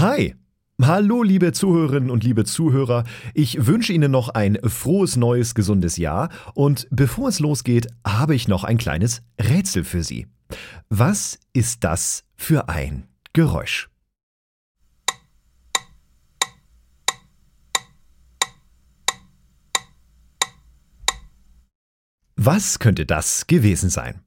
Hi. Hallo, liebe Zuhörerinnen und liebe Zuhörer. Ich wünsche Ihnen noch ein frohes, neues, gesundes Jahr. Und bevor es losgeht, habe ich noch ein kleines Rätsel für Sie. Was ist das für ein Geräusch? Was könnte das gewesen sein?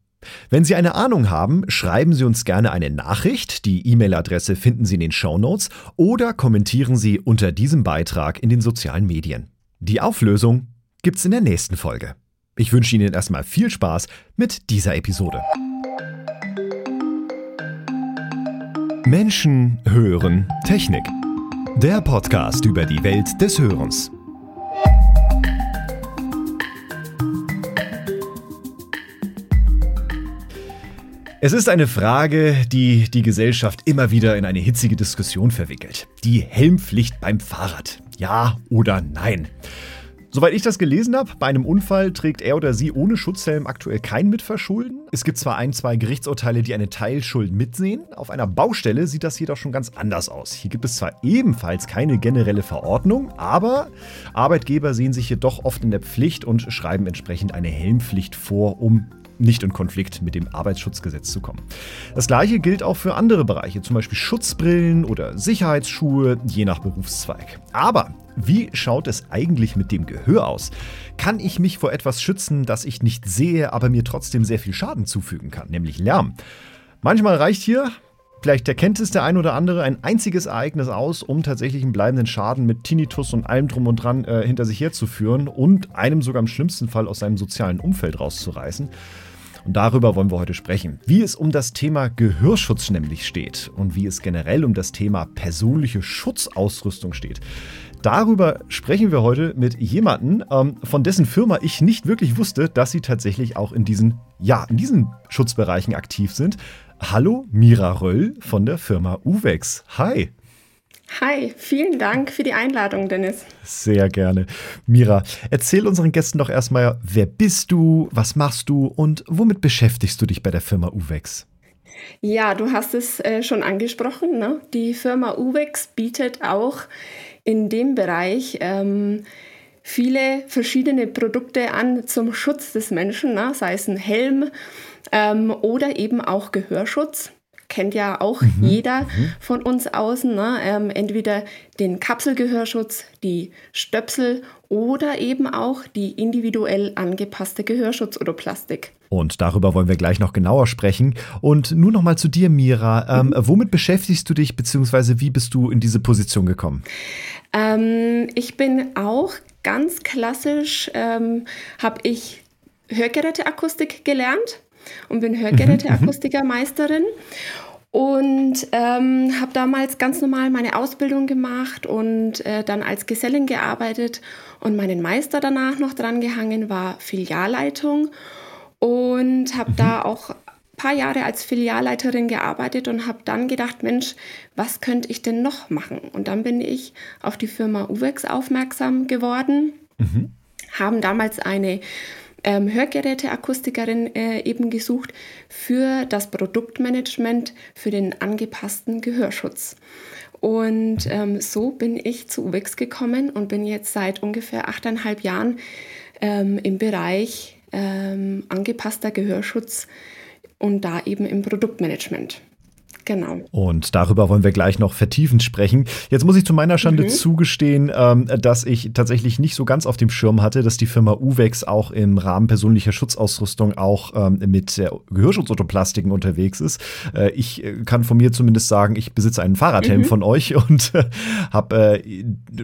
Wenn Sie eine Ahnung haben, schreiben Sie uns gerne eine Nachricht. Die E-Mail-Adresse finden Sie in den Show Notes oder kommentieren Sie unter diesem Beitrag in den sozialen Medien. Die Auflösung gibt's in der nächsten Folge. Ich wünsche Ihnen erstmal viel Spaß mit dieser Episode. Menschen hören Technik. Der Podcast über die Welt des Hörens. Es ist eine Frage, die die Gesellschaft immer wieder in eine hitzige Diskussion verwickelt. Die Helmpflicht beim Fahrrad. Ja oder nein? Soweit ich das gelesen habe, bei einem Unfall trägt er oder sie ohne Schutzhelm aktuell kein Mitverschulden. Es gibt zwar ein, zwei Gerichtsurteile, die eine Teilschuld mitsehen. Auf einer Baustelle sieht das jedoch schon ganz anders aus. Hier gibt es zwar ebenfalls keine generelle Verordnung, aber Arbeitgeber sehen sich jedoch oft in der Pflicht und schreiben entsprechend eine Helmpflicht vor, um nicht in Konflikt mit dem Arbeitsschutzgesetz zu kommen. Das gleiche gilt auch für andere Bereiche, zum Beispiel Schutzbrillen oder Sicherheitsschuhe, je nach Berufszweig. Aber wie schaut es eigentlich mit dem Gehör aus? Kann ich mich vor etwas schützen, das ich nicht sehe, aber mir trotzdem sehr viel Schaden zufügen kann, nämlich Lärm? Manchmal reicht hier Vielleicht erkennt es der ein oder andere ein einziges Ereignis aus, um tatsächlich einen bleibenden Schaden mit Tinnitus und allem drum und dran äh, hinter sich herzuführen und einem sogar im schlimmsten Fall aus seinem sozialen Umfeld rauszureißen. Und darüber wollen wir heute sprechen. Wie es um das Thema Gehörschutz nämlich steht und wie es generell um das Thema persönliche Schutzausrüstung steht. Darüber sprechen wir heute mit jemandem, ähm, von dessen Firma ich nicht wirklich wusste, dass sie tatsächlich auch in diesen, ja, in diesen Schutzbereichen aktiv sind. Hallo, Mira Röll von der Firma Uvex. Hi. Hi, vielen Dank für die Einladung, Dennis. Sehr gerne. Mira, erzähl unseren Gästen doch erstmal, wer bist du, was machst du und womit beschäftigst du dich bei der Firma Uvex? Ja, du hast es äh, schon angesprochen. Ne? Die Firma Uvex bietet auch in dem Bereich ähm, viele verschiedene Produkte an zum Schutz des Menschen, ne? sei es ein Helm ähm, oder eben auch Gehörschutz kennt ja auch mhm. jeder mhm. von uns außen. Ne? Ähm, entweder den Kapselgehörschutz, die Stöpsel oder eben auch die individuell angepasste Gehörschutz oder Plastik. Und darüber wollen wir gleich noch genauer sprechen. Und nun noch mal zu dir, Mira. Ähm, mhm. Womit beschäftigst du dich, beziehungsweise wie bist du in diese Position gekommen? Ähm, ich bin auch ganz klassisch, ähm, habe ich Hörgeräteakustik gelernt und bin Hörgeräteakustikermeisterin. Und ähm, habe damals ganz normal meine Ausbildung gemacht und äh, dann als Gesellin gearbeitet und meinen Meister danach noch dran gehangen, war Filialleitung und habe mhm. da auch ein paar Jahre als Filialleiterin gearbeitet und habe dann gedacht, Mensch, was könnte ich denn noch machen? Und dann bin ich auf die Firma Uvex aufmerksam geworden, mhm. haben damals eine ähm, Hörgeräteakustikerin äh, eben gesucht für das Produktmanagement für den angepassten Gehörschutz. Und ähm, so bin ich zu UBEX gekommen und bin jetzt seit ungefähr achteinhalb Jahren ähm, im Bereich ähm, angepasster Gehörschutz und da eben im Produktmanagement. Genau. Und darüber wollen wir gleich noch vertiefend sprechen. Jetzt muss ich zu meiner Schande mhm. zugestehen, ähm, dass ich tatsächlich nicht so ganz auf dem Schirm hatte, dass die Firma Uvex auch im Rahmen persönlicher Schutzausrüstung auch ähm, mit äh, Gehörschutzautoplastiken unterwegs ist. Äh, ich äh, kann von mir zumindest sagen, ich besitze einen Fahrradhelm mhm. von euch und äh, habe äh,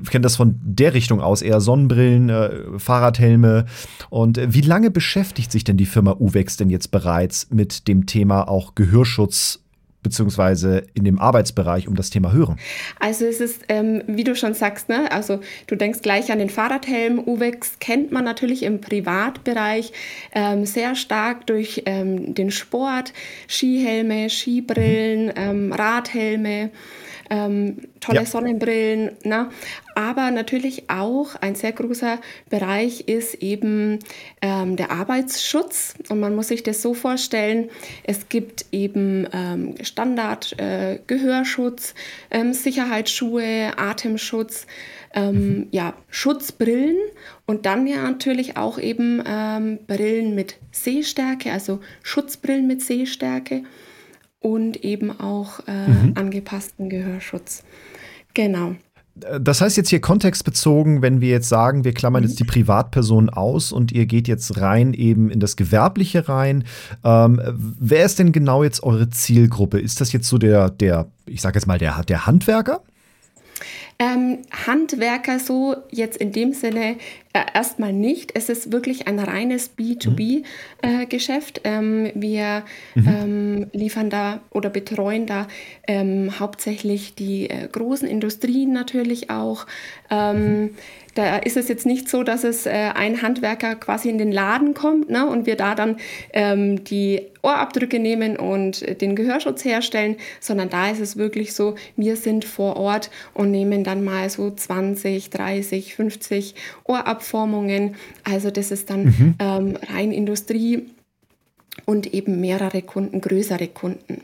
kenne das von der Richtung aus eher Sonnenbrillen, Fahrradhelme. Und wie lange beschäftigt sich denn die Firma Uvex denn jetzt bereits mit dem Thema auch Gehörschutz beziehungsweise in dem Arbeitsbereich um das Thema Hören? Also es ist, ähm, wie du schon sagst, ne? also du denkst gleich an den Fahrradhelm. Uwex kennt man natürlich im Privatbereich ähm, sehr stark durch ähm, den Sport, Skihelme, Skibrillen, mhm. Ähm, Radhelme. Ähm, tolle ja. Sonnenbrillen. Ne? Aber natürlich auch ein sehr großer Bereich ist eben ähm, der Arbeitsschutz. Und man muss sich das so vorstellen, es gibt eben ähm, Standard äh, Gehörschutz, ähm, Sicherheitsschuhe, Atemschutz, ähm, mhm. ja, Schutzbrillen und dann ja natürlich auch eben ähm, Brillen mit Sehstärke, also Schutzbrillen mit Sehstärke und eben auch äh, mhm. angepassten Gehörschutz. Genau. Das heißt jetzt hier kontextbezogen, wenn wir jetzt sagen, wir klammern jetzt die mhm. Privatperson aus und ihr geht jetzt rein eben in das Gewerbliche rein. Ähm, wer ist denn genau jetzt eure Zielgruppe? Ist das jetzt so der, der ich sage jetzt mal, der, der Handwerker? Ähm, Handwerker so jetzt in dem Sinne äh, erstmal nicht. Es ist wirklich ein reines B2B-Geschäft. Mhm. Äh, ähm, wir mhm. ähm, liefern da oder betreuen da ähm, hauptsächlich die äh, großen Industrien natürlich auch. Ähm, mhm da ist es jetzt nicht so, dass es äh, ein Handwerker quasi in den Laden kommt ne, und wir da dann ähm, die Ohrabdrücke nehmen und den Gehörschutz herstellen, sondern da ist es wirklich so, wir sind vor Ort und nehmen dann mal so 20, 30, 50 Ohrabformungen. Also das ist dann mhm. ähm, rein Industrie und eben mehrere Kunden, größere Kunden.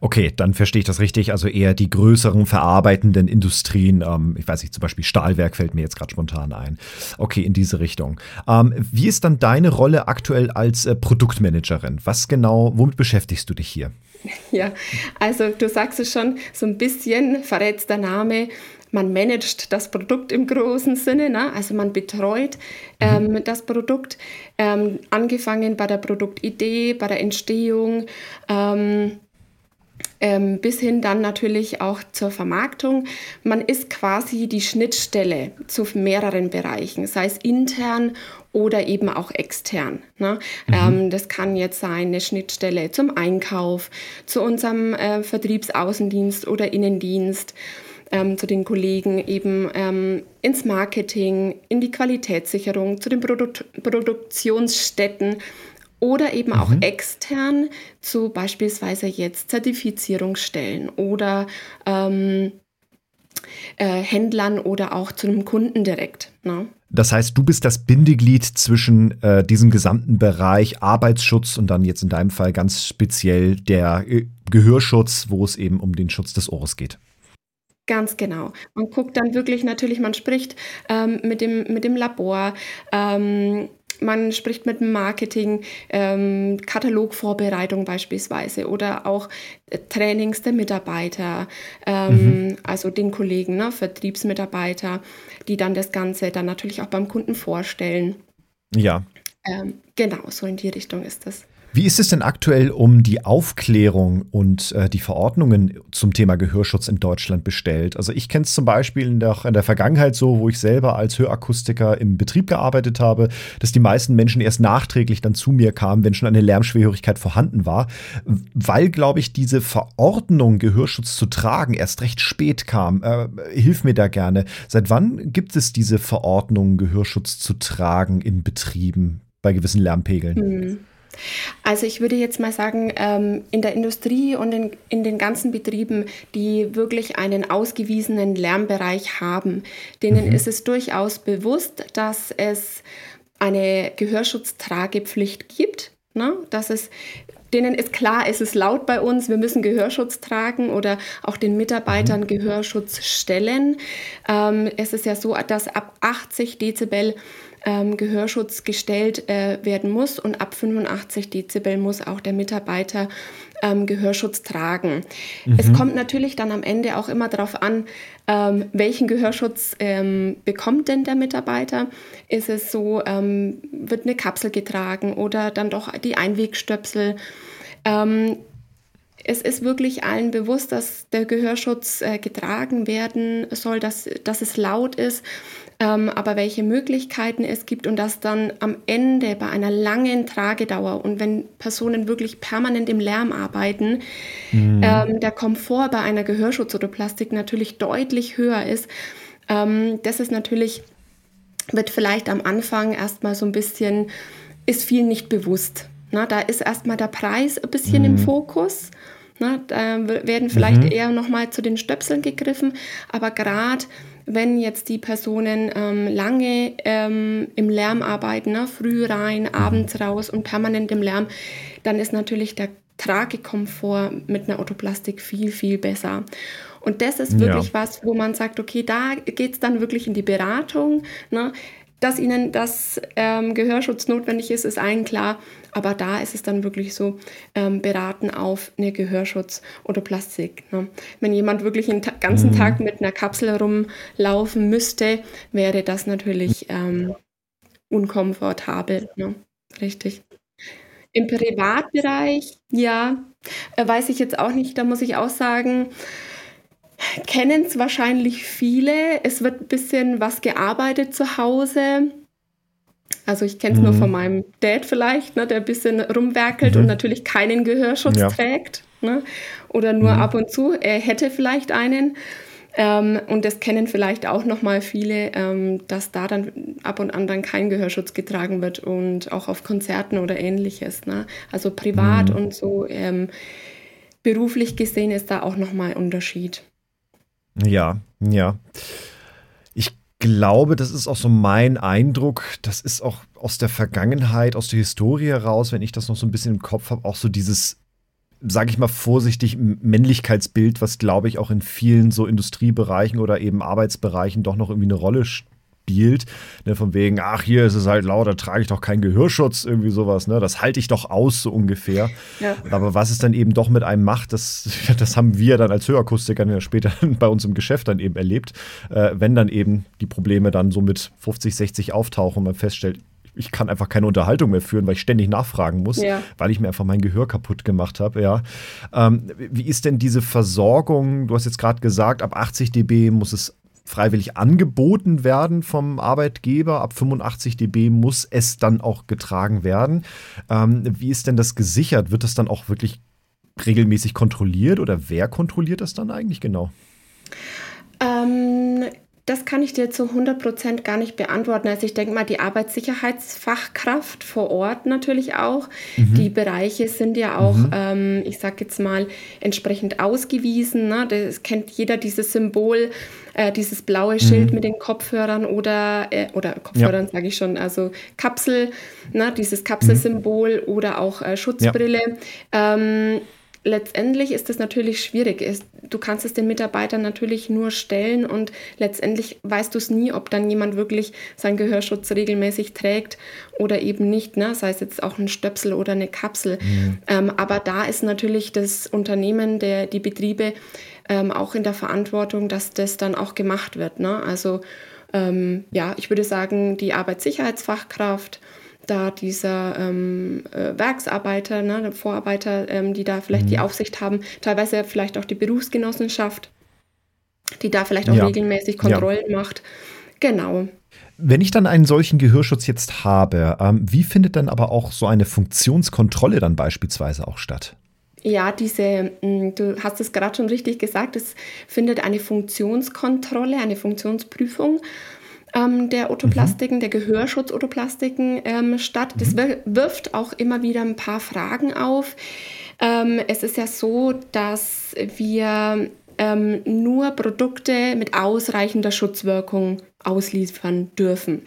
Okay, dann verstehe ich das richtig. Also eher die größeren verarbeitenden Industrien. Ähm, ich weiß nicht, zum Beispiel Stahlwerk fällt mir jetzt gerade spontan ein. Okay, in diese Richtung. Ähm, wie ist dann deine Rolle aktuell als äh, Produktmanagerin? Was genau, womit beschäftigst du dich hier? Ja, also du sagst es schon, so ein bisschen verrät der Name man managt das Produkt im großen Sinne, ne? also man betreut ähm, mhm. das Produkt, ähm, angefangen bei der Produktidee, bei der Entstehung, ähm, ähm, bis hin dann natürlich auch zur Vermarktung. Man ist quasi die Schnittstelle zu mehreren Bereichen, sei es intern oder eben auch extern. Ne? Mhm. Ähm, das kann jetzt sein eine Schnittstelle zum Einkauf, zu unserem äh, Vertriebsaußendienst oder Innendienst. Ähm, zu den Kollegen eben ähm, ins Marketing, in die Qualitätssicherung, zu den Produ Produktionsstätten oder eben auch mhm. extern zu beispielsweise jetzt Zertifizierungsstellen oder ähm, äh, Händlern oder auch zu einem Kunden direkt. Ne? Das heißt, du bist das Bindeglied zwischen äh, diesem gesamten Bereich Arbeitsschutz und dann jetzt in deinem Fall ganz speziell der äh, Gehörschutz, wo es eben um den Schutz des Ohres geht. Ganz genau. Man guckt dann wirklich natürlich, man spricht ähm, mit, dem, mit dem Labor. Ähm, man spricht mit dem Marketing, ähm, Katalogvorbereitung beispielsweise oder auch äh, Trainings der Mitarbeiter, ähm, mhm. also den Kollegen, ne, Vertriebsmitarbeiter, die dann das Ganze dann natürlich auch beim Kunden vorstellen. Ja. Ähm, genau, so in die Richtung ist das. Wie ist es denn aktuell um die Aufklärung und äh, die Verordnungen zum Thema Gehörschutz in Deutschland bestellt? Also ich kenne es zum Beispiel in der, in der Vergangenheit so, wo ich selber als Hörakustiker im Betrieb gearbeitet habe, dass die meisten Menschen erst nachträglich dann zu mir kamen, wenn schon eine Lärmschwerhörigkeit vorhanden war, weil, glaube ich, diese Verordnung, Gehörschutz zu tragen, erst recht spät kam. Äh, hilf mir da gerne. Seit wann gibt es diese Verordnung, Gehörschutz zu tragen in Betrieben bei gewissen Lärmpegeln? Hm. Also ich würde jetzt mal sagen, ähm, in der Industrie und in, in den ganzen Betrieben, die wirklich einen ausgewiesenen Lärmbereich haben, denen mhm. ist es durchaus bewusst, dass es eine Gehörschutztragepflicht gibt. Ne? Dass es denen ist klar, es ist laut bei uns, wir müssen Gehörschutz tragen oder auch den Mitarbeitern mhm. Gehörschutz stellen. Ähm, es ist ja so, dass ab 80 Dezibel ähm, Gehörschutz gestellt äh, werden muss und ab 85 Dezibel muss auch der Mitarbeiter ähm, Gehörschutz tragen. Mhm. Es kommt natürlich dann am Ende auch immer darauf an, ähm, welchen Gehörschutz ähm, bekommt denn der Mitarbeiter? Ist es so, ähm, wird eine Kapsel getragen oder dann doch die Einwegstöpsel? Es ist wirklich allen bewusst, dass der Gehörschutz äh, getragen werden soll, dass, dass es laut ist, ähm, aber welche Möglichkeiten es gibt und dass dann am Ende bei einer langen Tragedauer und wenn Personen wirklich permanent im Lärm arbeiten, mhm. ähm, der Komfort bei einer Gehörschutz oder Plastik natürlich deutlich höher ist. Ähm, das ist natürlich, wird vielleicht am Anfang erstmal so ein bisschen, ist viel nicht bewusst. Na, da ist erstmal der Preis ein bisschen mhm. im Fokus. Ne? Da werden vielleicht mhm. eher nochmal zu den Stöpseln gegriffen, aber gerade wenn jetzt die Personen ähm, lange ähm, im Lärm arbeiten, ne? früh rein, mhm. abends raus und permanent im Lärm, dann ist natürlich der Tragekomfort mit einer Otoplastik viel, viel besser. Und das ist wirklich ja. was, wo man sagt, okay, da geht es dann wirklich in die Beratung. Ne? Dass ihnen das ähm, Gehörschutz notwendig ist, ist allen klar. Aber da ist es dann wirklich so, ähm, beraten auf eine Gehörschutz oder Plastik. Ne? Wenn jemand wirklich den ganzen mhm. Tag mit einer Kapsel rumlaufen müsste, wäre das natürlich ähm, unkomfortabel. Ne? Richtig. Im Privatbereich, ja, äh, weiß ich jetzt auch nicht. Da muss ich auch sagen, kennen es wahrscheinlich viele. Es wird ein bisschen was gearbeitet zu Hause. Also ich kenne es mhm. nur von meinem Dad vielleicht, ne, der ein bisschen rumwerkelt mhm. und natürlich keinen Gehörschutz ja. trägt. Ne? Oder nur mhm. ab und zu. Er hätte vielleicht einen. Ähm, und das kennen vielleicht auch noch mal viele, ähm, dass da dann ab und an dann kein Gehörschutz getragen wird und auch auf Konzerten oder ähnliches. Ne? Also privat mhm. und so ähm, beruflich gesehen ist da auch noch mal Unterschied. Ja, ja. Ich glaube, das ist auch so mein Eindruck. Das ist auch aus der Vergangenheit, aus der Historie heraus, wenn ich das noch so ein bisschen im Kopf habe, auch so dieses sage ich mal vorsichtig, Männlichkeitsbild, was glaube ich auch in vielen so Industriebereichen oder eben Arbeitsbereichen doch noch irgendwie eine Rolle spielt. Ne, von wegen, ach, hier ist es halt laut, da trage ich doch keinen Gehörschutz, irgendwie sowas. Ne? Das halte ich doch aus, so ungefähr. Ja. Aber was es dann eben doch mit einem macht, das, das haben wir dann als Hörakustiker ja später bei uns im Geschäft dann eben erlebt, äh, wenn dann eben die Probleme dann so mit 50, 60 auftauchen und man feststellt, ich kann einfach keine Unterhaltung mehr führen, weil ich ständig nachfragen muss, ja. weil ich mir einfach mein Gehör kaputt gemacht habe. Ja. Ähm, wie ist denn diese Versorgung? Du hast jetzt gerade gesagt, ab 80 dB muss es freiwillig angeboten werden vom Arbeitgeber. Ab 85 dB muss es dann auch getragen werden. Ähm, wie ist denn das gesichert? Wird das dann auch wirklich regelmäßig kontrolliert oder wer kontrolliert das dann eigentlich genau? Das kann ich dir zu 100 Prozent gar nicht beantworten. Also ich denke mal, die Arbeitssicherheitsfachkraft vor Ort natürlich auch. Mhm. Die Bereiche sind ja auch, mhm. ähm, ich sage jetzt mal, entsprechend ausgewiesen. Ne? Das kennt jeder dieses Symbol, äh, dieses blaue Schild mhm. mit den Kopfhörern oder, äh, oder Kopfhörern ja. sage ich schon, also Kapsel, ne? dieses Kapselsymbol oder auch äh, Schutzbrille. Ja. Ähm, letztendlich ist das natürlich schwierig. Du kannst es den Mitarbeitern natürlich nur stellen und letztendlich weißt du es nie, ob dann jemand wirklich seinen Gehörschutz regelmäßig trägt oder eben nicht, ne? sei es jetzt auch ein Stöpsel oder eine Kapsel. Mhm. Ähm, aber da ist natürlich das Unternehmen, der, die Betriebe ähm, auch in der Verantwortung, dass das dann auch gemacht wird. Ne? Also ähm, ja, ich würde sagen, die Arbeitssicherheitsfachkraft, da dieser ähm, äh, Werksarbeiter, ne, Vorarbeiter, ähm, die da vielleicht mhm. die Aufsicht haben, teilweise vielleicht auch die Berufsgenossenschaft, die da vielleicht auch ja. regelmäßig Kontrollen ja. macht. Genau. Wenn ich dann einen solchen Gehörschutz jetzt habe, ähm, wie findet dann aber auch so eine Funktionskontrolle dann beispielsweise auch statt? Ja, diese, mm, du hast es gerade schon richtig gesagt, es findet eine Funktionskontrolle, eine Funktionsprüfung ähm, der Otoplastiken, mhm. der Gehörschutz-Otoplastiken ähm, statt. Das mhm. wirft auch immer wieder ein paar Fragen auf. Ähm, es ist ja so, dass wir ähm, nur Produkte mit ausreichender Schutzwirkung ausliefern dürfen.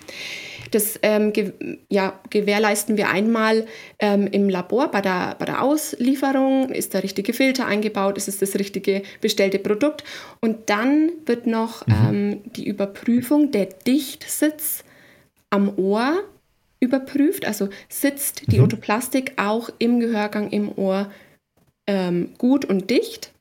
Das ähm, ge ja, gewährleisten wir einmal ähm, im Labor bei der, bei der Auslieferung. Ist der richtige Filter eingebaut? Ist es das richtige bestellte Produkt? Und dann wird noch mhm. ähm, die Überprüfung der Dichtsitz am Ohr überprüft. Also sitzt die mhm. Otoplastik auch im Gehörgang im Ohr ähm, gut und dicht.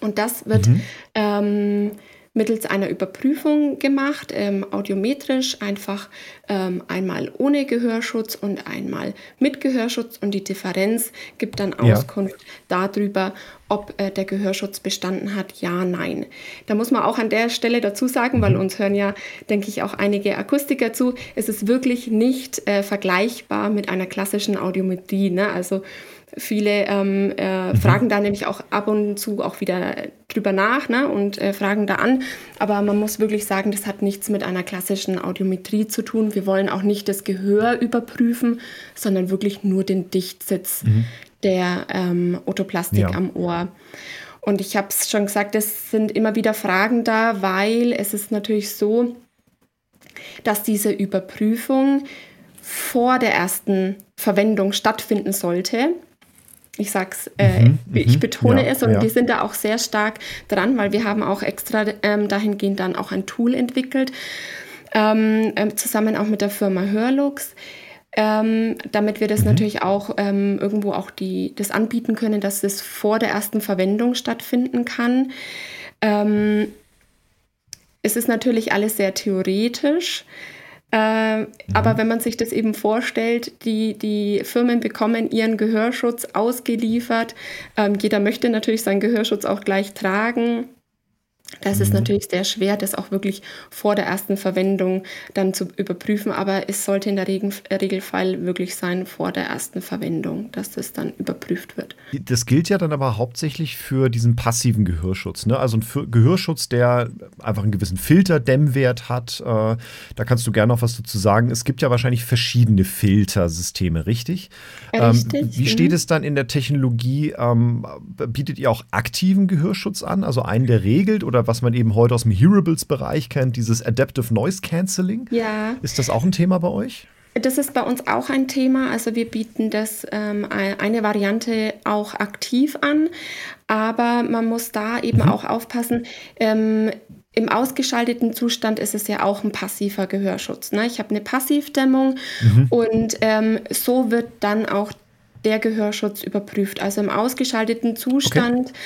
Und das wird mhm. ähm, mittels einer Überprüfung gemacht, ähm, audiometrisch einfach ähm, einmal ohne Gehörschutz und einmal mit Gehörschutz und die Differenz gibt dann Auskunft ja. darüber, ob äh, der Gehörschutz bestanden hat, ja, nein. Da muss man auch an der Stelle dazu sagen, weil mhm. uns hören ja, denke ich, auch einige Akustiker zu, es ist wirklich nicht äh, vergleichbar mit einer klassischen Audiometrie. Ne? Also Viele ähm, äh, mhm. fragen da nämlich auch ab und zu auch wieder drüber nach ne, und äh, fragen da an. Aber man muss wirklich sagen, das hat nichts mit einer klassischen Audiometrie zu tun. Wir wollen auch nicht das Gehör überprüfen, sondern wirklich nur den Dichtsitz. Mhm. der ähm, Otoplastik ja. am Ohr. Und ich habe es schon gesagt, es sind immer wieder Fragen da, weil es ist natürlich so, dass diese Überprüfung vor der ersten Verwendung stattfinden sollte. Ich sag's, äh, mhm, ich mhm. betone ja, es und ja. wir sind da auch sehr stark dran, weil wir haben auch extra ähm, dahingehend dann auch ein Tool entwickelt, ähm, äh, zusammen auch mit der Firma Hörlux, ähm, damit wir das mhm. natürlich auch ähm, irgendwo auch die, das anbieten können, dass es vor der ersten Verwendung stattfinden kann. Ähm, es ist natürlich alles sehr theoretisch. Äh, aber wenn man sich das eben vorstellt, die, die Firmen bekommen ihren Gehörschutz ausgeliefert. Ähm, jeder möchte natürlich seinen Gehörschutz auch gleich tragen. Das mhm. ist natürlich sehr schwer, das auch wirklich vor der ersten Verwendung dann zu überprüfen, aber es sollte in der Regel, Regelfall wirklich sein vor der ersten Verwendung, dass das dann überprüft wird. Das gilt ja dann aber hauptsächlich für diesen passiven Gehörschutz, ne? also ein Gehörschutz, der einfach einen gewissen Filterdämmwert hat. Äh, da kannst du gerne noch was dazu sagen. Es gibt ja wahrscheinlich verschiedene Filtersysteme, richtig? richtig. Ähm, wie steht mhm. es dann in der Technologie? Ähm, bietet ihr auch aktiven Gehörschutz an, also einen, der regelt oder was man eben heute aus dem Hearables-Bereich kennt, dieses Adaptive Noise Cancelling. Ja. Ist das auch ein Thema bei euch? Das ist bei uns auch ein Thema. Also wir bieten das ähm, eine Variante auch aktiv an, aber man muss da eben mhm. auch aufpassen. Ähm, im ausgeschalteten Zustand ist es ja auch ein passiver Gehörschutz. Ne? Ich habe eine Passivdämmung mhm. und ähm, so wird dann auch der Gehörschutz überprüft. Also im ausgeschalteten Zustand okay.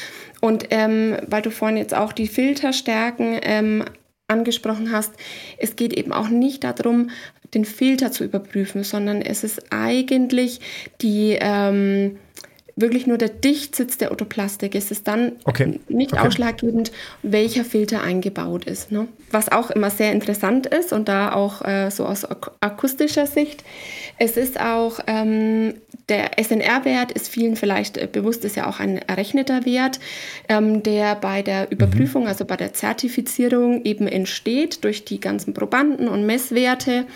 Und ähm, weil du vorhin jetzt auch die Filterstärken ähm, angesprochen hast, es geht eben auch nicht darum, den Filter zu überprüfen, sondern es ist eigentlich die ähm, wirklich nur der Dichtsitz der Otoplastik. Es ist dann okay. nicht okay. ausschlaggebend, welcher Filter eingebaut ist. Ne? Was auch immer sehr interessant ist und da auch äh, so aus akustischer Sicht, es ist auch ähm, der SNR-Wert ist vielen vielleicht äh, bewusst, ist ja auch ein errechneter Wert, ähm, der bei der mhm. Überprüfung, mhm. also bei der Zertifizierung eben entsteht durch die ganzen Probanden und Messwerte.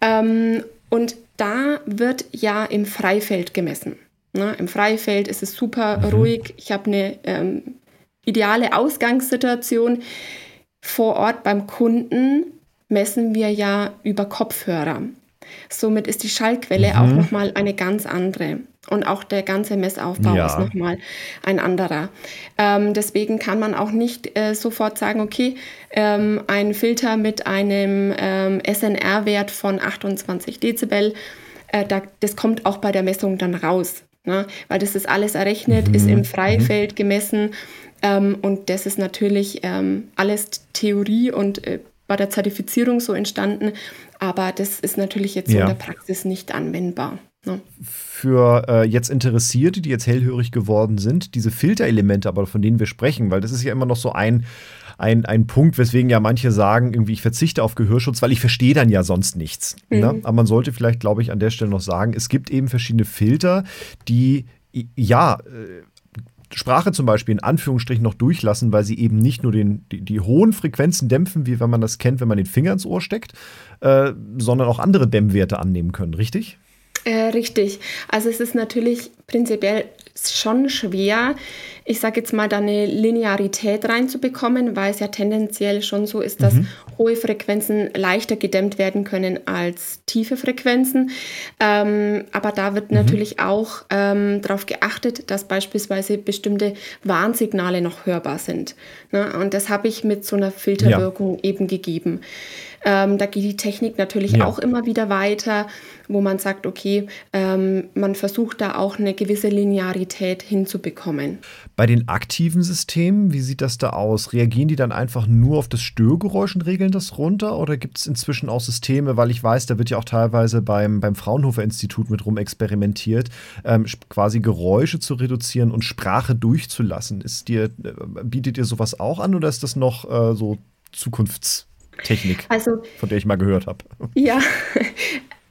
Ähm, und da wird ja im Freifeld gemessen. Ne? Im Freifeld ist es super mhm. ruhig. Ich habe eine ähm, ideale Ausgangssituation. Vor Ort beim Kunden messen wir ja über Kopfhörer. Somit ist die Schallquelle mhm. auch nochmal eine ganz andere. Und auch der ganze Messaufbau ja. ist nochmal ein anderer. Ähm, deswegen kann man auch nicht äh, sofort sagen, okay, ähm, ein Filter mit einem ähm, SNR-Wert von 28 Dezibel, äh, da, das kommt auch bei der Messung dann raus. Ne? Weil das ist alles errechnet, mhm. ist im Freifeld mhm. gemessen. Ähm, und das ist natürlich ähm, alles Theorie und äh, bei der Zertifizierung so entstanden. Aber das ist natürlich jetzt ja. in der Praxis nicht anwendbar. Ne? Für äh, jetzt Interessierte, die jetzt hellhörig geworden sind, diese Filterelemente, aber von denen wir sprechen, weil das ist ja immer noch so ein, ein, ein Punkt, weswegen ja manche sagen, irgendwie, ich verzichte auf Gehörschutz, weil ich verstehe dann ja sonst nichts. Ne? Mhm. Ne? Aber man sollte vielleicht, glaube ich, an der Stelle noch sagen, es gibt eben verschiedene Filter, die ja. Äh, Sprache zum Beispiel in Anführungsstrichen noch durchlassen, weil sie eben nicht nur den, die, die, hohen Frequenzen dämpfen, wie wenn man das kennt, wenn man den Finger ins Ohr steckt, äh, sondern auch andere Dämmwerte annehmen können, richtig? Äh, richtig. Also es ist natürlich prinzipiell schon schwer, ich sage jetzt mal, da eine Linearität reinzubekommen, weil es ja tendenziell schon so ist, dass mhm. hohe Frequenzen leichter gedämmt werden können als tiefe Frequenzen. Ähm, aber da wird mhm. natürlich auch ähm, darauf geachtet, dass beispielsweise bestimmte Warnsignale noch hörbar sind. Ne? Und das habe ich mit so einer Filterwirkung ja. eben gegeben. Ähm, da geht die Technik natürlich ja. auch immer wieder weiter, wo man sagt, okay, ähm, man versucht da auch eine gewisse Linearität hinzubekommen. Bei den aktiven Systemen, wie sieht das da aus? Reagieren die dann einfach nur auf das Störgeräusch und regeln das runter? Oder gibt es inzwischen auch Systeme, weil ich weiß, da wird ja auch teilweise beim, beim Fraunhofer Institut mit rum experimentiert, ähm, quasi Geräusche zu reduzieren und Sprache durchzulassen. Ist dir, äh, bietet ihr sowas auch an oder ist das noch äh, so Zukunfts- Technik, also, von der ich mal gehört habe. Ja,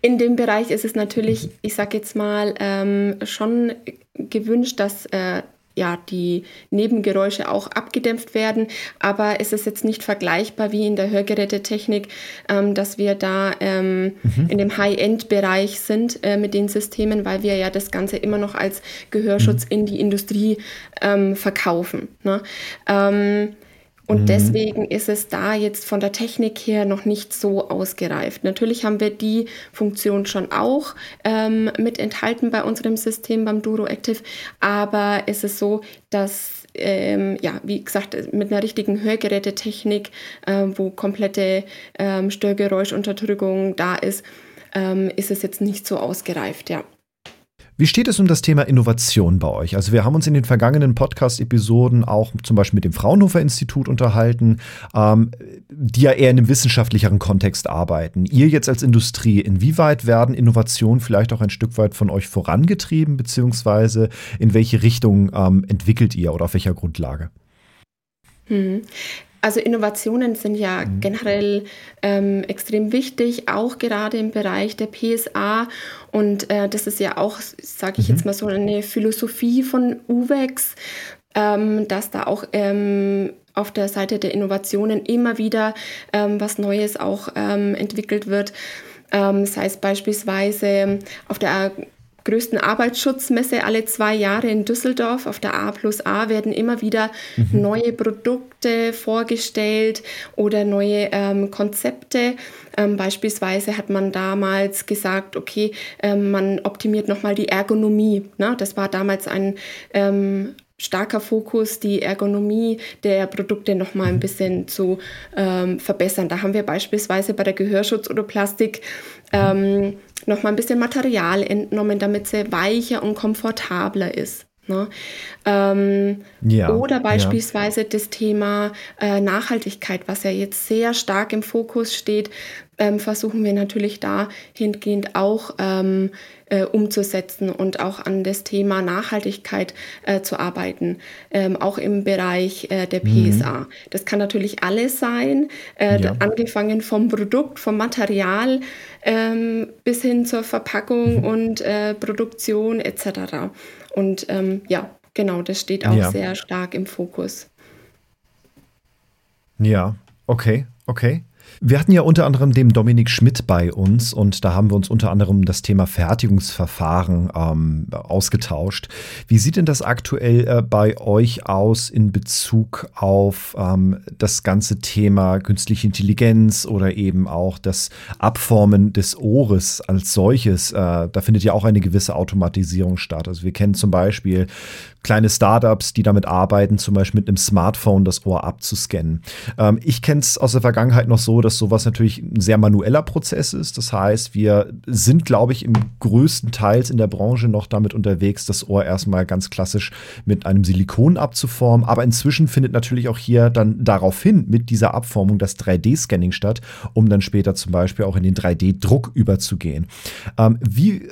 in dem Bereich ist es natürlich, ich sage jetzt mal, ähm, schon gewünscht, dass äh, ja, die Nebengeräusche auch abgedämpft werden. Aber es ist jetzt nicht vergleichbar wie in der Hörgerätetechnik, ähm, dass wir da ähm, mhm. in dem High-End-Bereich sind äh, mit den Systemen, weil wir ja das Ganze immer noch als Gehörschutz mhm. in die Industrie ähm, verkaufen. Ne? Und mhm. deswegen ist es da jetzt von der Technik her noch nicht so ausgereift. Natürlich haben wir die Funktion schon auch ähm, mit enthalten bei unserem System beim Duro Active, aber es ist so, dass ähm, ja, wie gesagt, mit einer richtigen Hörgerätetechnik, äh, wo komplette ähm, Störgeräuschunterdrückung da ist, ähm, ist es jetzt nicht so ausgereift, ja. Wie steht es um das Thema Innovation bei euch? Also wir haben uns in den vergangenen Podcast-Episoden auch zum Beispiel mit dem Fraunhofer Institut unterhalten, ähm, die ja eher in einem wissenschaftlicheren Kontext arbeiten. Ihr jetzt als Industrie, inwieweit werden Innovationen vielleicht auch ein Stück weit von euch vorangetrieben, beziehungsweise in welche Richtung ähm, entwickelt ihr oder auf welcher Grundlage? Hm. Also Innovationen sind ja mhm. generell ähm, extrem wichtig, auch gerade im Bereich der PSA. Und äh, das ist ja auch, sage ich mhm. jetzt mal so, eine Philosophie von UVEX, ähm, dass da auch ähm, auf der Seite der Innovationen immer wieder ähm, was Neues auch ähm, entwickelt wird. Ähm, sei es beispielsweise auf der größten Arbeitsschutzmesse alle zwei Jahre in Düsseldorf. Auf der A plus A werden immer wieder mhm. neue Produkte vorgestellt oder neue ähm, Konzepte. Ähm, beispielsweise hat man damals gesagt, okay, ähm, man optimiert nochmal die Ergonomie. Ne? Das war damals ein ähm, starker Fokus, die Ergonomie der Produkte noch mal ein bisschen zu ähm, verbessern. Da haben wir beispielsweise bei der Gehörschutz oder Plastik ähm, noch mal ein bisschen Material entnommen, damit sie weicher und komfortabler ist. Ne? Ähm, ja, oder beispielsweise ja. das Thema äh, Nachhaltigkeit, was ja jetzt sehr stark im Fokus steht, ähm, versuchen wir natürlich dahingehend auch ähm, äh, umzusetzen und auch an das Thema Nachhaltigkeit äh, zu arbeiten, ähm, auch im Bereich äh, der PSA. Mhm. Das kann natürlich alles sein, äh, ja. angefangen vom Produkt, vom Material ähm, bis hin zur Verpackung mhm. und äh, Produktion etc. Und ähm, ja, genau, das steht auch ja. sehr stark im Fokus. Ja, okay, okay. Wir hatten ja unter anderem dem Dominik Schmidt bei uns und da haben wir uns unter anderem das Thema Fertigungsverfahren ähm, ausgetauscht. Wie sieht denn das aktuell äh, bei euch aus in Bezug auf ähm, das ganze Thema künstliche Intelligenz oder eben auch das Abformen des Ohres als solches? Äh, da findet ja auch eine gewisse Automatisierung statt. Also wir kennen zum Beispiel kleine Startups, die damit arbeiten, zum Beispiel mit einem Smartphone das Ohr abzuscannen. Ähm, ich kenne es aus der Vergangenheit noch so, dass sowas natürlich ein sehr manueller Prozess ist. Das heißt, wir sind, glaube ich, im größten Teils in der Branche noch damit unterwegs, das Ohr erstmal ganz klassisch mit einem Silikon abzuformen. Aber inzwischen findet natürlich auch hier dann daraufhin mit dieser Abformung das 3D-Scanning statt, um dann später zum Beispiel auch in den 3D-Druck überzugehen. Ähm, wie, äh,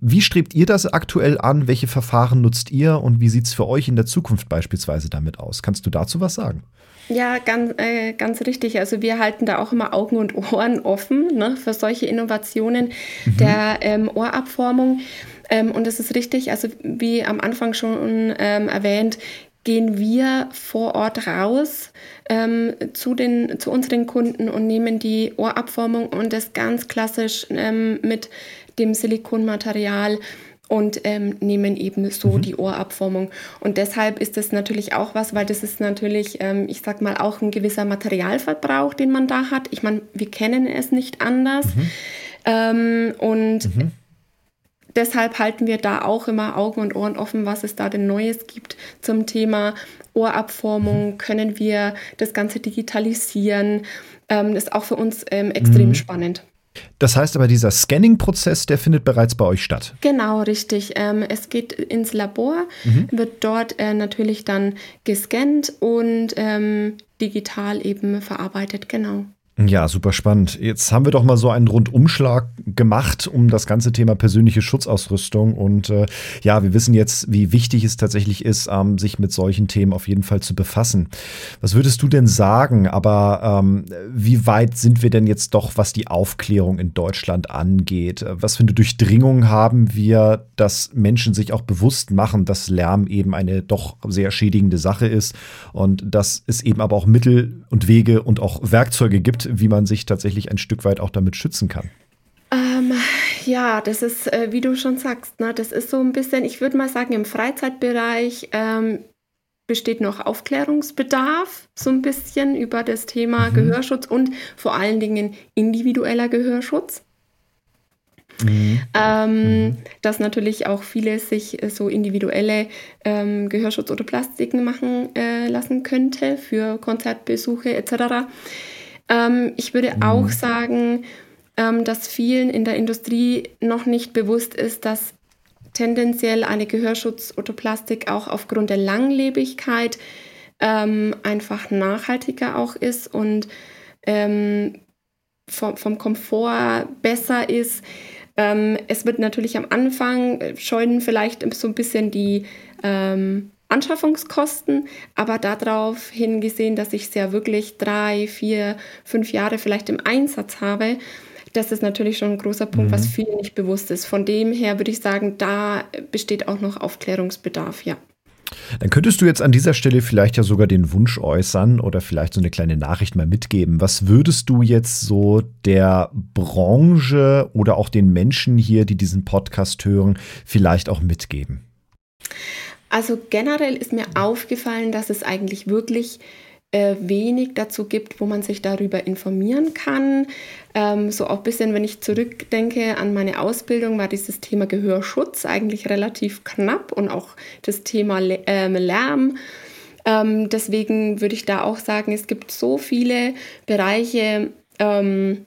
wie strebt ihr das aktuell an? Welche Verfahren nutzt ihr? Und wie sieht es für euch in der Zukunft beispielsweise damit aus? Kannst du dazu was sagen? Ja, ganz, äh, ganz richtig. Also wir halten da auch immer Augen und Ohren offen ne, für solche Innovationen mhm. der ähm, Ohrabformung. Ähm, und es ist richtig, also wie am Anfang schon ähm, erwähnt, gehen wir vor Ort raus ähm, zu, den, zu unseren Kunden und nehmen die Ohrabformung und das ganz klassisch ähm, mit dem Silikonmaterial und ähm, nehmen eben so mhm. die Ohrabformung. Und deshalb ist das natürlich auch was, weil das ist natürlich, ähm, ich sag mal, auch ein gewisser Materialverbrauch, den man da hat. Ich meine, wir kennen es nicht anders. Mhm. Ähm, und mhm. deshalb halten wir da auch immer Augen und Ohren offen, was es da denn Neues gibt zum Thema Ohrabformung. Mhm. Können wir das Ganze digitalisieren? Ähm, das ist auch für uns ähm, extrem mhm. spannend. Das heißt aber, dieser Scanning-Prozess, der findet bereits bei euch statt. Genau, richtig. Ähm, es geht ins Labor, mhm. wird dort äh, natürlich dann gescannt und ähm, digital eben verarbeitet, genau. Ja, super spannend. Jetzt haben wir doch mal so einen Rundumschlag gemacht um das ganze Thema persönliche Schutzausrüstung. Und äh, ja, wir wissen jetzt, wie wichtig es tatsächlich ist, ähm, sich mit solchen Themen auf jeden Fall zu befassen. Was würdest du denn sagen? Aber ähm, wie weit sind wir denn jetzt doch, was die Aufklärung in Deutschland angeht? Was für eine Durchdringung haben wir, dass Menschen sich auch bewusst machen, dass Lärm eben eine doch sehr schädigende Sache ist und dass es eben aber auch Mittel und Wege und auch Werkzeuge gibt, wie man sich tatsächlich ein Stück weit auch damit schützen kann? Ähm, ja, das ist, äh, wie du schon sagst, ne, das ist so ein bisschen, ich würde mal sagen, im Freizeitbereich ähm, besteht noch Aufklärungsbedarf, so ein bisschen über das Thema mhm. Gehörschutz und vor allen Dingen individueller Gehörschutz. Mhm. Ähm, mhm. Dass natürlich auch viele sich so individuelle ähm, Gehörschutz oder Plastiken machen äh, lassen könnte für Konzertbesuche etc. Ähm, ich würde mhm. auch sagen, ähm, dass vielen in der Industrie noch nicht bewusst ist, dass tendenziell eine Gehörschutz oder Plastik auch aufgrund der Langlebigkeit ähm, einfach nachhaltiger auch ist und ähm, vom, vom, Komfort besser ist. Ähm, es wird natürlich am Anfang scheuen vielleicht so ein bisschen die ähm, Anschaffungskosten, aber darauf hingesehen, dass ich es ja wirklich drei, vier, fünf Jahre vielleicht im Einsatz habe, das ist natürlich schon ein großer Punkt, mhm. was vielen nicht bewusst ist. Von dem her würde ich sagen, da besteht auch noch Aufklärungsbedarf, ja. Dann könntest du jetzt an dieser Stelle vielleicht ja sogar den Wunsch äußern oder vielleicht so eine kleine Nachricht mal mitgeben. Was würdest du jetzt so der Branche oder auch den Menschen hier, die diesen Podcast hören, vielleicht auch mitgeben? Also generell ist mir aufgefallen, dass es eigentlich wirklich äh, wenig dazu gibt, wo man sich darüber informieren kann. Ähm, so auch ein bisschen, wenn ich zurückdenke an meine Ausbildung, war dieses Thema Gehörschutz eigentlich relativ knapp und auch das Thema Le äh, Lärm. Ähm, deswegen würde ich da auch sagen, es gibt so viele Bereiche, ähm,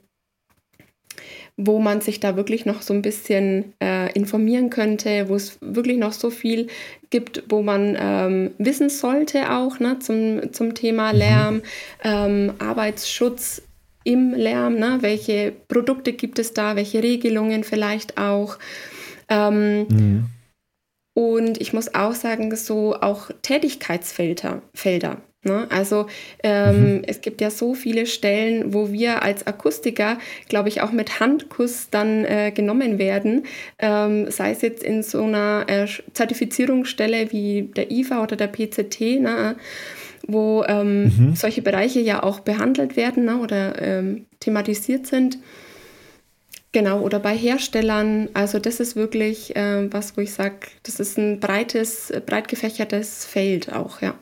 wo man sich da wirklich noch so ein bisschen äh, informieren könnte, wo es wirklich noch so viel gibt, wo man ähm, wissen sollte auch ne, zum, zum Thema mhm. Lärm, ähm, Arbeitsschutz im Lärm, ne, welche Produkte gibt es da, welche Regelungen vielleicht auch. Ähm, mhm. Und ich muss auch sagen, so auch Tätigkeitsfelder. Felder. Ne? Also ähm, mhm. es gibt ja so viele Stellen, wo wir als Akustiker, glaube ich, auch mit Handkuss dann äh, genommen werden, ähm, sei es jetzt in so einer äh, Zertifizierungsstelle wie der IFA oder der PCT, ne? wo ähm, mhm. solche Bereiche ja auch behandelt werden ne? oder ähm, thematisiert sind. Genau, oder bei Herstellern. Also das ist wirklich äh, was, wo ich sage, das ist ein breites, breit gefächertes Feld auch, ja.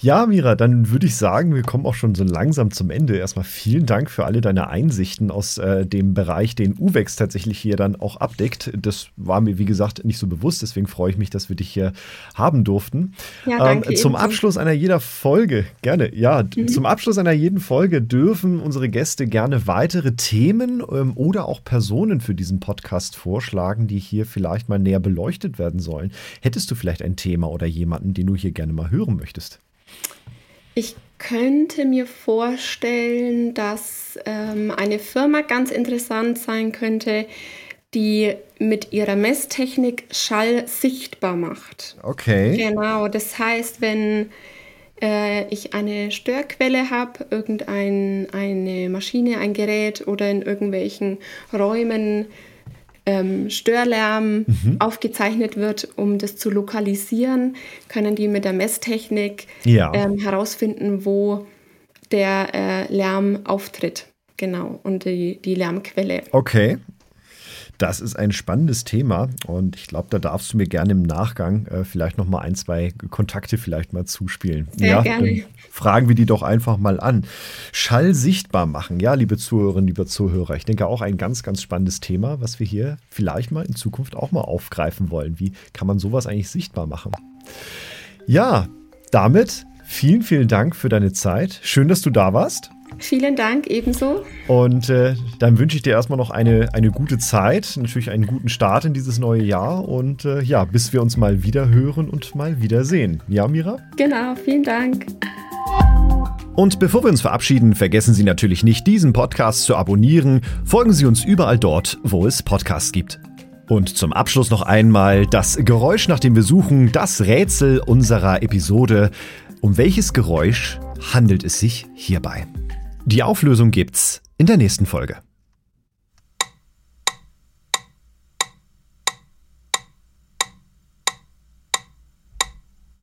Ja, Mira, dann würde ich sagen, wir kommen auch schon so langsam zum Ende. Erstmal vielen Dank für alle deine Einsichten aus äh, dem Bereich, den UVEX tatsächlich hier dann auch abdeckt. Das war mir, wie gesagt, nicht so bewusst. Deswegen freue ich mich, dass wir dich hier haben durften. Ja, danke, ähm, zum ebenso. Abschluss einer jeder Folge, gerne, ja, mhm. zum Abschluss einer jeden Folge dürfen unsere Gäste gerne weitere Themen ähm, oder auch Personen für diesen Podcast vorschlagen, die hier vielleicht mal näher beleuchtet werden sollen. Hättest du vielleicht ein Thema oder jemanden, den du hier gerne mal hören möchtest? Ich könnte mir vorstellen, dass ähm, eine Firma ganz interessant sein könnte, die mit ihrer Messtechnik Schall sichtbar macht. Okay. Genau, das heißt, wenn äh, ich eine Störquelle habe, irgendeine Maschine, ein Gerät oder in irgendwelchen Räumen ähm, Störlärm mhm. aufgezeichnet wird, um das zu lokalisieren, können die mit der Messtechnik ja. ähm, herausfinden, wo der äh, Lärm auftritt. Genau, und die, die Lärmquelle. Okay, das ist ein spannendes Thema und ich glaube, da darfst du mir gerne im Nachgang äh, vielleicht noch mal ein, zwei Kontakte vielleicht mal zuspielen. Sehr ja, gerne. fragen wir die doch einfach mal an. Schall sichtbar machen, ja, liebe Zuhörerinnen, liebe Zuhörer. Ich denke auch ein ganz, ganz spannendes Thema, was wir hier vielleicht mal in Zukunft auch mal aufgreifen wollen. Wie kann man sowas eigentlich sichtbar machen? Ja, damit vielen, vielen Dank für deine Zeit. Schön, dass du da warst. Vielen Dank, ebenso. Und äh, dann wünsche ich dir erstmal noch eine, eine gute Zeit, natürlich einen guten Start in dieses neue Jahr und äh, ja, bis wir uns mal wieder hören und mal wieder sehen. Ja, Mira? Genau, vielen Dank. Und bevor wir uns verabschieden, vergessen Sie natürlich nicht, diesen Podcast zu abonnieren. Folgen Sie uns überall dort, wo es Podcasts gibt. Und zum Abschluss noch einmal das Geräusch, nach dem wir suchen, das Rätsel unserer Episode. Um welches Geräusch handelt es sich hierbei? Die Auflösung gibt's in der nächsten Folge.